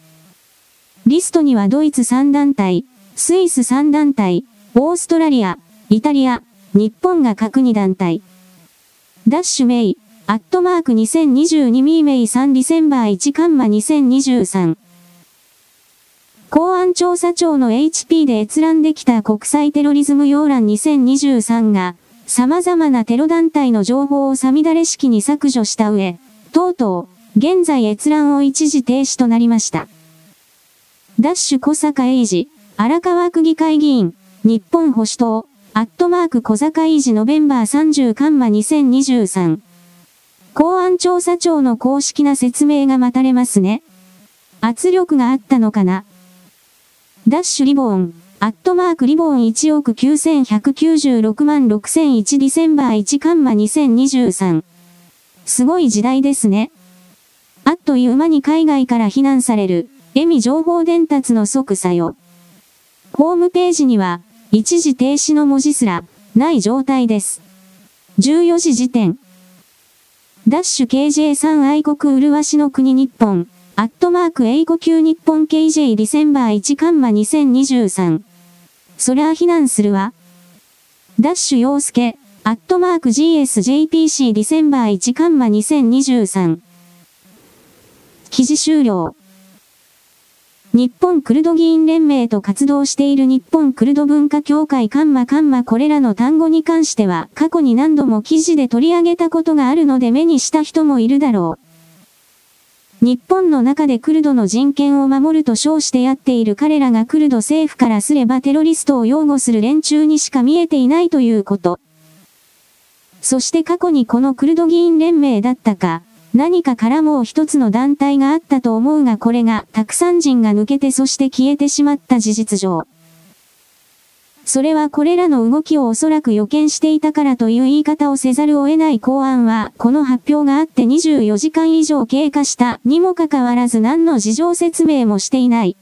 リストにはドイツ3団体、スイス3団体、オーストラリア、イタリア、日本が各2団体。ダッシュメイ、アットマーク2022ミーメイ3ディセンバー1カンマ2023。公安調査庁の HP で閲覧できた国際テロリズム要覧2023が、様々なテロ団体の情報をさみだれ式に削除した上、とうとう、現在閲覧を一時停止となりました。ダッシュ小坂英二、荒川区議会議員、日本保守党、アットマーク小坂維持ノベンバー30カンマ2023。公安調査庁の公式な説明が待たれますね。圧力があったのかな。ダッシュリボン、アットマークリボン1億9196万6001ディセンバー1カンマ2023。すごい時代ですね。あっという間に海外から非難される、エミ情報伝達の即作用。ホームページには、一時停止の文字すら、ない状態です。14時時点。ダッシュ KJ3 愛国麗しの国日本、アットマーク英語級日本 KJ ディセンバー1カンマ2023。そりゃあ避難するわ。ダッシュ陽介、アットマーク GSJPC ディセンバー1カンマ2023。記事終了。日本クルド議員連盟と活動している日本クルド文化協会カンマカンマこれらの単語に関しては過去に何度も記事で取り上げたことがあるので目にした人もいるだろう。日本の中でクルドの人権を守ると称してやっている彼らがクルド政府からすればテロリストを擁護する連中にしか見えていないということ。そして過去にこのクルド議員連盟だったか、何かからもう一つの団体があったと思うがこれがたくさん人が抜けてそして消えてしまった事実上。それはこれらの動きをおそらく予見していたからという言い方をせざるを得ない公安は、この発表があって24時間以上経過したにもかかわらず何の事情説明もしていない。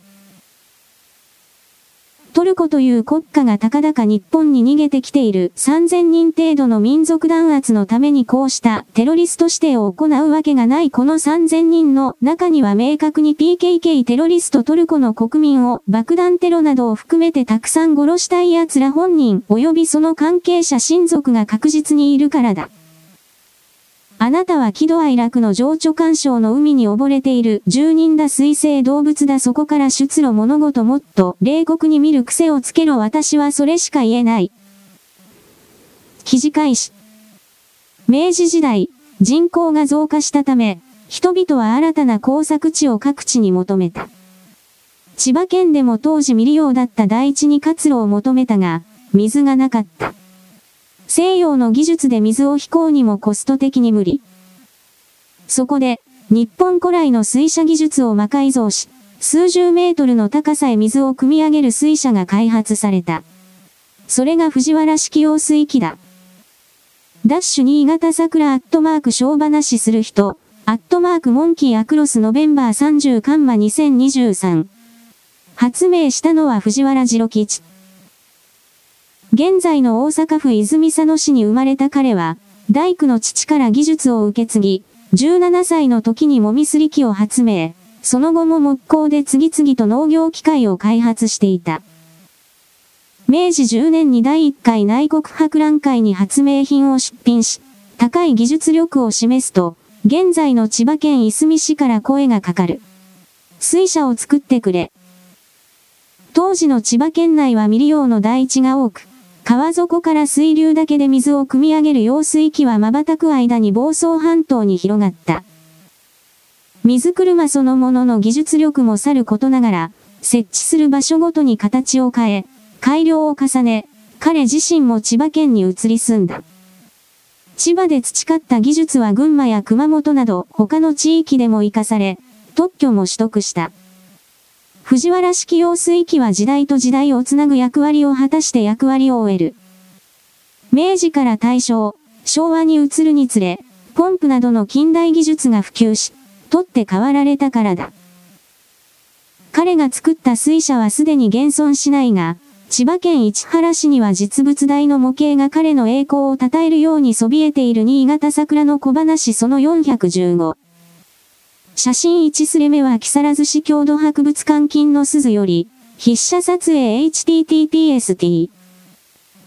トルコという国家が高々日本に逃げてきている3000人程度の民族弾圧のためにこうしたテロリスト指定を行うわけがないこの3000人の中には明確に PKK テロリストトルコの国民を爆弾テロなどを含めてたくさん殺したい奴ら本人及びその関係者親族が確実にいるからだ。あなたは喜怒哀楽の情緒干渉の海に溺れている住人だ水生動物だそこから出路物事もっと冷酷に見る癖をつけろ私はそれしか言えない。記事開始。明治時代、人口が増加したため、人々は新たな工作地を各地に求めた。千葉県でも当時未利用だった大地に活路を求めたが、水がなかった。西洋の技術で水を飛行にもコスト的に無理。そこで、日本古来の水車技術を魔改造し、数十メートルの高さへ水を汲み上げる水車が開発された。それが藤原式用水機だ。ダッシュ新潟桜アットマーク小話する人、アットマークモンキーアクロスノベンバー30カンマ2023。発明したのは藤原次郎吉。現在の大阪府泉佐野市に生まれた彼は、大工の父から技術を受け継ぎ、17歳の時にもみすり機を発明、その後も木工で次々と農業機械を開発していた。明治10年に第1回内国博覧会に発明品を出品し、高い技術力を示すと、現在の千葉県いすみ市から声がかかる。水車を作ってくれ。当時の千葉県内は未利用の大地が多く、川底から水流だけで水を汲み上げる用水機は瞬く間に房総半島に広がった。水車そのものの技術力もさることながら、設置する場所ごとに形を変え、改良を重ね、彼自身も千葉県に移り住んだ。千葉で培った技術は群馬や熊本など他の地域でも活かされ、特許も取得した。藤原式用水機は時代と時代をつなぐ役割を果たして役割を終える。明治から大正、昭和に移るにつれ、ポンプなどの近代技術が普及し、取って代わられたからだ。彼が作った水車はすでに現存しないが、千葉県市原市には実物大の模型が彼の栄光を称えるようにそびえている新潟桜の小話その415。写真1スレ目は木更津市郷土博物館金の鈴より、筆写撮影 httpst。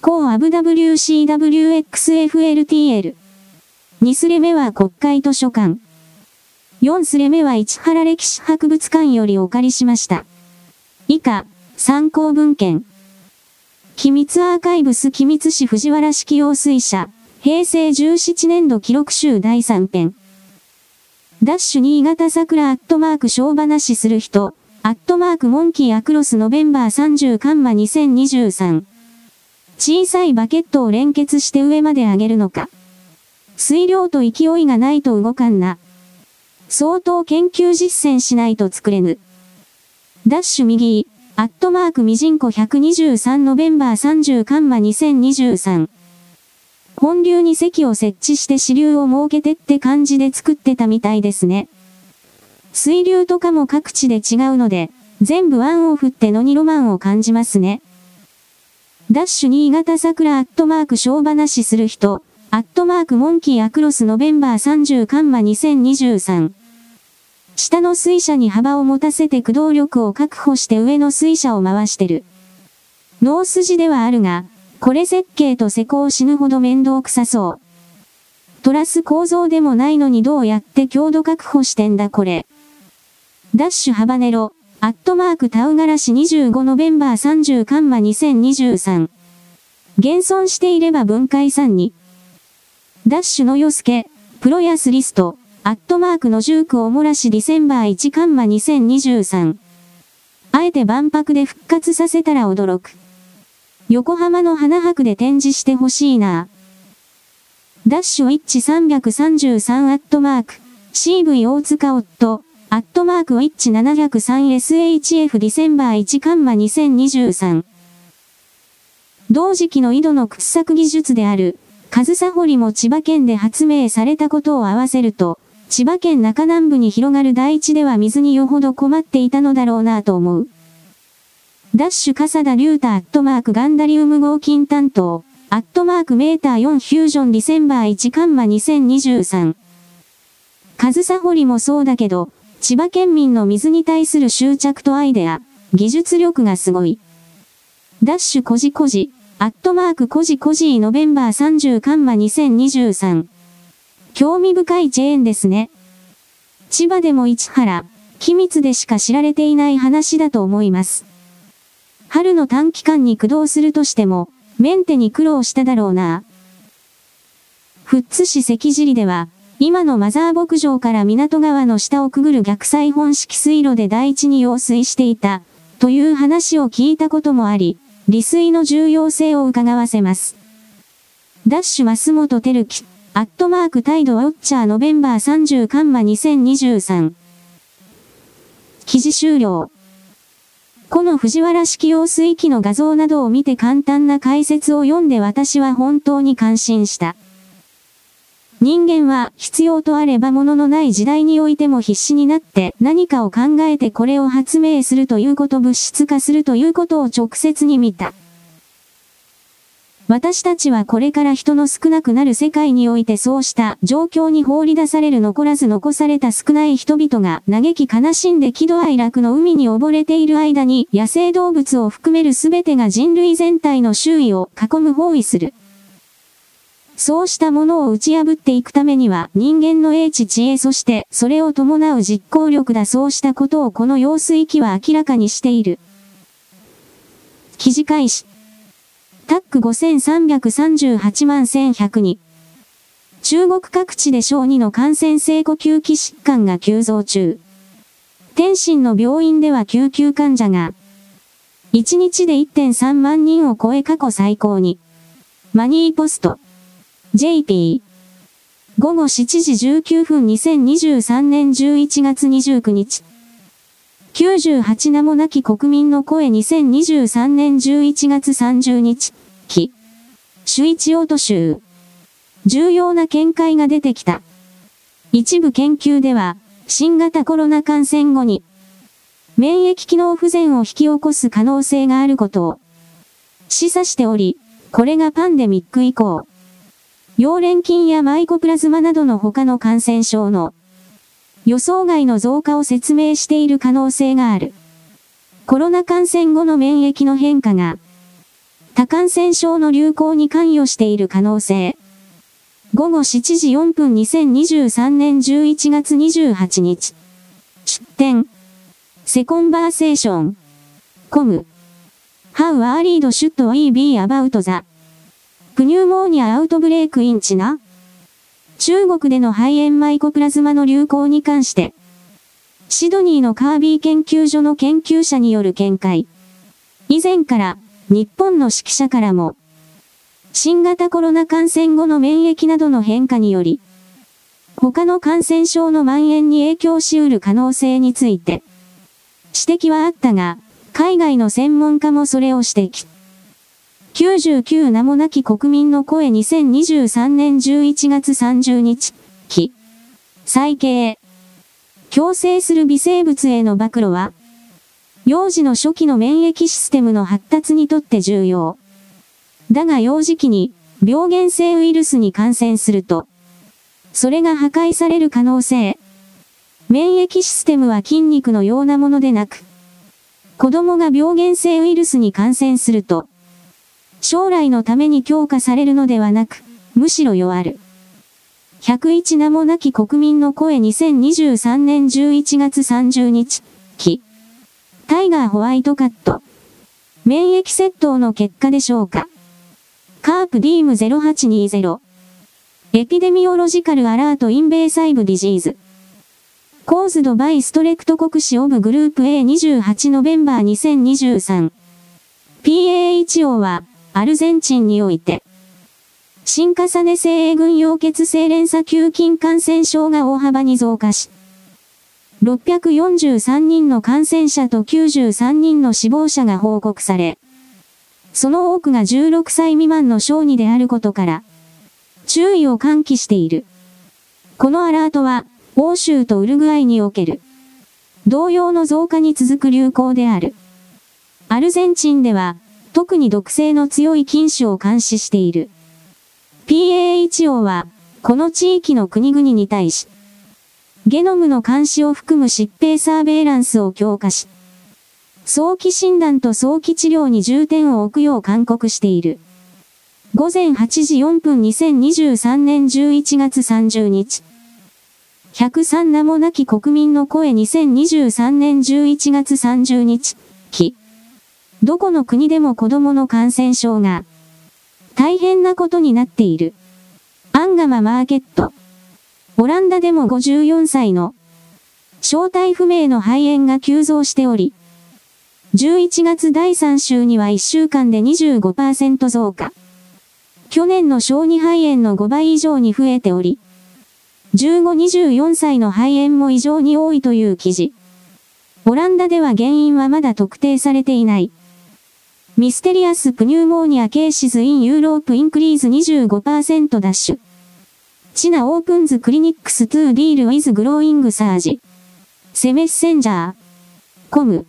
高アブ WCWXFLTL。2スレ目は国会図書館。4スレ目は市原歴史博物館よりお借りしました。以下、参考文献。機密アーカイブス機密市藤原式用水車、平成17年度記録集第3編。ダッシュ新潟桜アットマーク小話する人、アットマークモンキーアクロスノベンバー30カンマ2023。小さいバケットを連結して上まで上げるのか。水量と勢いがないと動かんな。相当研究実践しないと作れぬ。ダッシュ右、アットマークミジンコ123ノベンバー30カンマ2023。本流に席を設置して支流を設けてって感じで作ってたみたいですね。水流とかも各地で違うので、全部ワンオフってのにロマンを感じますね。ダッシュ新潟桜アットマーク小話する人、アットマークモンキーアクロスノベンバー30カンマ2023。下の水車に幅を持たせて駆動力を確保して上の水車を回してる。ノー筋ではあるが、これ設計と施工死ぬほど面倒くさそう。トラス構造でもないのにどうやって強度確保してんだこれ。ダッシュハバネロ、アットマークタウガラシ25ノベンバー30カンマ2023。現存していれば分解3に。ダッシュのヨスケ、プロヤスリスト、アットマークのジュークおもらしディセンバー1カンマ2023。あえて万博で復活させたら驚く。横浜の花博で展示してほしいな。ダッシュ1333アットマーク、CV 大塚夫、アットマーク 1703SHF ディセンバー1カンマ2023。同時期の井戸の掘削技術である、上総堀も千葉県で発明されたことを合わせると、千葉県中南部に広がる大地では水によほど困っていたのだろうなと思う。ダッシュ笠田竜太アットマークガンダリウム合金担当、アットマークメーター4フュージョンディセンバー1カンマ2023。上総堀もそうだけど、千葉県民の水に対する執着とアイデア、技術力がすごい。ダッシュコジコジ、アットマークコジコジノベンバー30カンマ2023。興味深いチェーンですね。千葉でも市原、機密でしか知られていない話だと思います。春の短期間に駆動するとしても、メンテに苦労しただろうな。富津市関尻では、今のマザー牧場から港川の下をくぐる逆採本式水路で第一に用水していた、という話を聞いたこともあり、利水の重要性を伺わせます。ダッシュ増本照樹、アットマークタイドウォッチャーノベンバー30カンマ2023。記事終了。この藤原式用水器の画像などを見て簡単な解説を読んで私は本当に感心した。人間は必要とあれば物のない時代においても必死になって何かを考えてこれを発明するということ物質化するということを直接に見た。私たちはこれから人の少なくなる世界においてそうした状況に放り出される残らず残された少ない人々が嘆き悲しんで喜怒哀楽の海に溺れている間に野生動物を含める全てが人類全体の周囲を囲む包囲する。そうしたものを打ち破っていくためには人間の英知知恵そしてそれを伴う実行力だそうしたことをこの用水機は明らかにしている。記事開始。タック5338万1100に。中国各地で小児の感染性呼吸器疾患が急増中。天津の病院では救急患者が、1日で1.3万人を超え過去最高に。マニーポスト。JP。午後7時19分2023年11月29日。98名もなき国民の声2023年11月30日。期。首一オート州。重要な見解が出てきた。一部研究では、新型コロナ感染後に、免疫機能不全を引き起こす可能性があることを示唆しており、これがパンデミック以降、溶連菌やマイコプラズマなどの他の感染症の予想外の増加を説明している可能性がある。コロナ感染後の免疫の変化が、多感染症の流行に関与している可能性。午後7時4分2023年11月28日。出展。セコンバーセーション。コム。How early should we be about the プニューモーニアアウトブレイクインチナ中国での肺炎マイコプラズマの流行に関して、シドニーのカービー研究所の研究者による見解。以前から、日本の指揮者からも、新型コロナ感染後の免疫などの変化により、他の感染症の蔓延に影響し得る可能性について、指摘はあったが、海外の専門家もそれを指摘。99名もなき国民の声2023年11月30日、期。再計。共生する微生物への暴露は、幼児の初期の免疫システムの発達にとって重要。だが幼児期に病原性ウイルスに感染すると、それが破壊される可能性。免疫システムは筋肉のようなものでなく、子供が病原性ウイルスに感染すると、将来のために強化されるのではなく、むしろ弱る。101名もなき国民の声2023年11月30日、期。タイガーホワイトカット。免疫窃盗の結果でしょうか。カープディーム0820。エピデミオロジカルアラートインベーサイブディジーズ。コーズドバイストレクト国市オブグループ A28 ノベンバー2023。PAHO は、アルゼンチンにおいて、新重ね性 A 群溶血性連鎖球菌感染症が大幅に増加し、643人の感染者と93人の死亡者が報告され、その多くが16歳未満の小児であることから、注意を喚起している。このアラートは、欧州とウルグアイにおける、同様の増加に続く流行である。アルゼンチンでは、特に毒性の強い菌種を監視している。PAHO は、この地域の国々に対し、ゲノムの監視を含む疾病サーベイランスを強化し、早期診断と早期治療に重点を置くよう勧告している。午前8時4分2023年11月30日。103名もなき国民の声2023年11月30日。期。どこの国でも子供の感染症が大変なことになっている。アンガママーケット。オランダでも54歳の正体不明の肺炎が急増しており、11月第3週には1週間で25%増加。去年の小児肺炎の5倍以上に増えており、15-24歳の肺炎も異常に多いという記事。オランダでは原因はまだ特定されていない。 Mysterious pneumonia cases in Europe increase 25% dash。China opens clinics to deal with growing surge。セメッセンジャー。コム。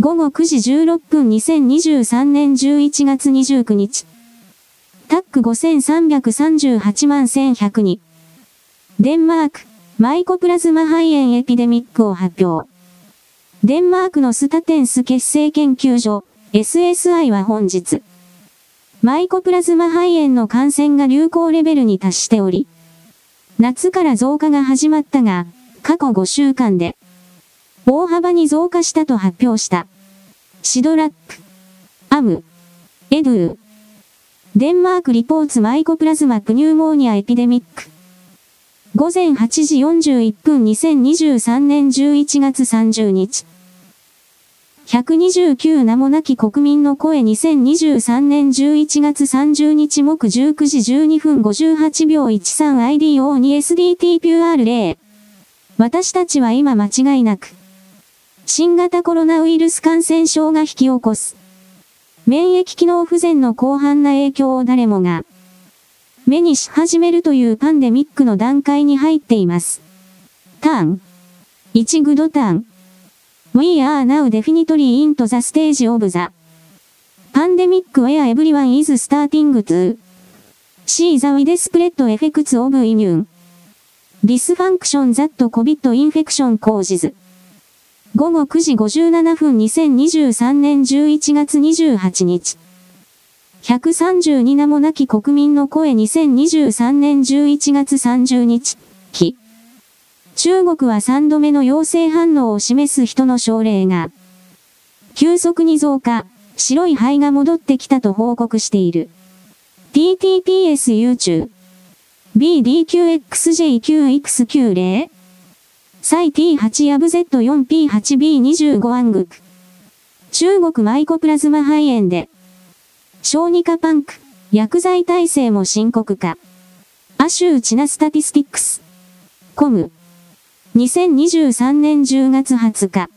午後9時16分2023年11月29日。タック5338万1100に。デンマーク、マイコプラズマ肺炎エピデミックを発表。デンマークのスタテンス結成研究所、SSI は本日、マイコプラズマ肺炎の感染が流行レベルに達しており、夏から増加が始まったが、過去5週間で、大幅に増加したと発表した。 CIDRAP、umn、edu、Denmark reports mycoplasma pneumonia epidemic。午前8時41分2023年11月30日。129名もなき国民の声2023年11月30日木19時12分58秒 13IDO2SDT-PR0 私たちは今間違いなく新型コロナウイルス感染症が引き起こす免疫機能不全の広範な影響を誰もが目にし始めるというパンデミックの段階に入っています。ターン。1グドターン。We are now definitely into the stage of the pandemic where everyone is starting to see the widespread effects of immune dysfunction that COVID infection causes 午後9時57分2023年11月28日132名もなき国民の声2023年11月30日、日。中国は3度目の陽性反応を示す人の症例が、急速に増加、白い肺が戻ってきたと報告している。TTPS YouTube BDQXJ9X90 サイ T8 ヤブ Z4P8B25 アングク中国マイコプラズマ肺炎で小児科パンク薬剤耐性も深刻化。アシューチナスタティスティックス。コム。2023年10月20日。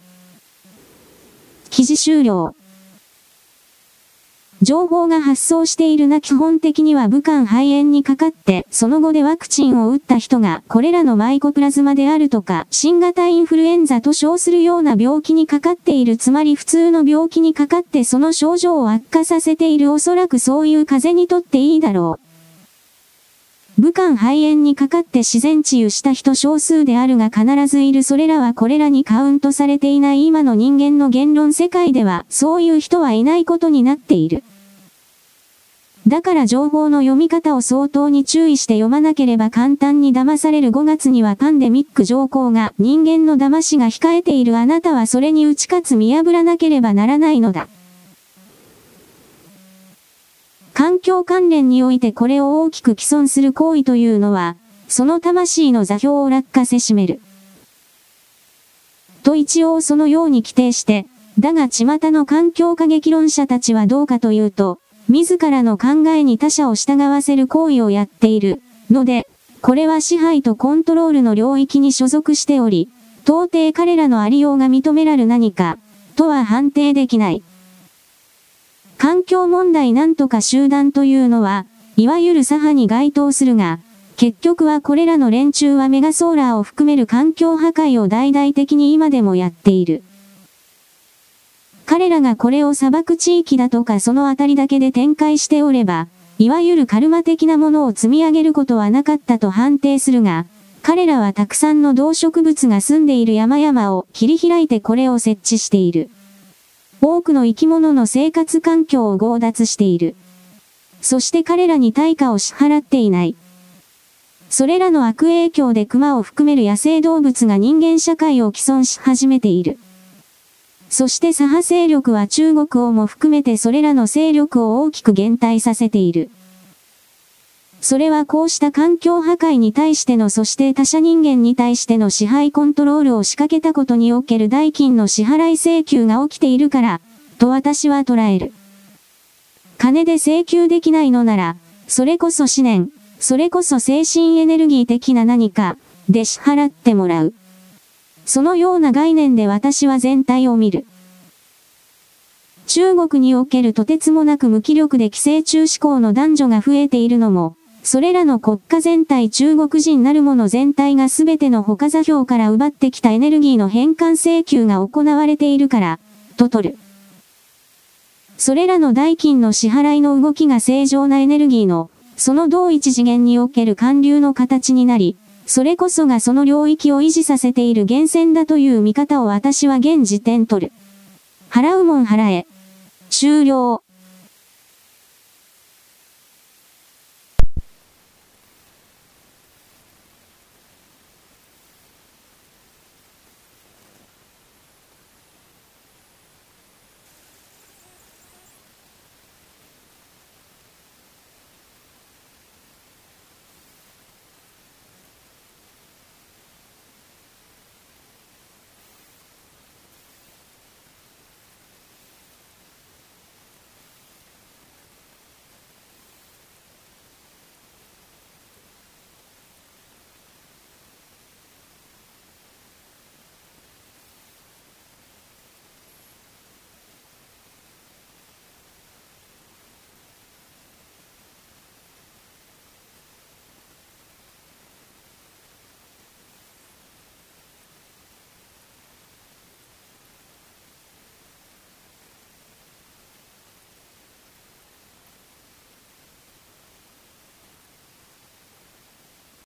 記事終了。情報が発送しているな基本的には武漢肺炎にかかって、その後でワクチンを打った人がこれらのマイコプラズマであるとか、新型インフルエンザと称するような病気にかかっている、つまり普通の病気にかかってその症状を悪化させているおそらくそういう風にとっていいだろう。武漢肺炎にかかって自然治癒した人少数であるが必ずいるそれらはこれらにカウントされていない今の人間の言論世界ではそういう人はいないことになっている。だから情報の読み方を相当に注意して読まなければ簡単に騙される5月にはパンデミック上皇が人間の騙しが控えているあなたはそれに打ち勝つ見破らなければならないのだ。環境関連においてこれを大きく既存する行為というのは、その魂の座標を落下せしめる。と一応そのように規定して、だが巷の環境過激論者たちはどうかというと、自らの考えに他者を従わせる行為をやっている。ので、これは支配とコントロールの領域に所属しており、到底彼らのありようが認められる何か、とは判定できない。環境問題なんとか集団というのは、いわゆる左派に該当するが、結局はこれらの連中はメガソーラーを含める環境破壊を大々的に今でもやっている。彼らがこれを砂漠地域だとかそのあたりだけで展開しておれば、いわゆるカルマ的なものを積み上げることはなかったと判定するが、彼らはたくさんの動植物が住んでいる山々を切り開いてこれを設置している。多くの生き物の生活環境を強奪している。そして彼らに対価を支払っていない。それらの悪影響で熊を含める野生動物が人間社会を既存し始めている。そして左派勢力は中国をも含めてそれらの勢力を大きく減退させている。それはこうした環境破壊に対してのそして他者人間に対しての支配コントロールを仕掛けたことにおける代金の支払い請求が起きているから、と私は捉える。金で請求できないのなら、それこそ思念、それこそ精神エネルギー的な何か、で支払ってもらう。そのような概念で私は全体を見る。中国におけるとてつもなく無気力で寄生虫志向の男女が増えているのも、それらの国家全体中国人なるもの全体が全ての他座標から奪ってきたエネルギーの返還請求が行われているから、と取る。それらの代金の支払いの動きが正常なエネルギーの、その同一次元における還流の形になり、それこそがその領域を維持させている源泉だという見方を私は現時点取る。払うもん払え。終了。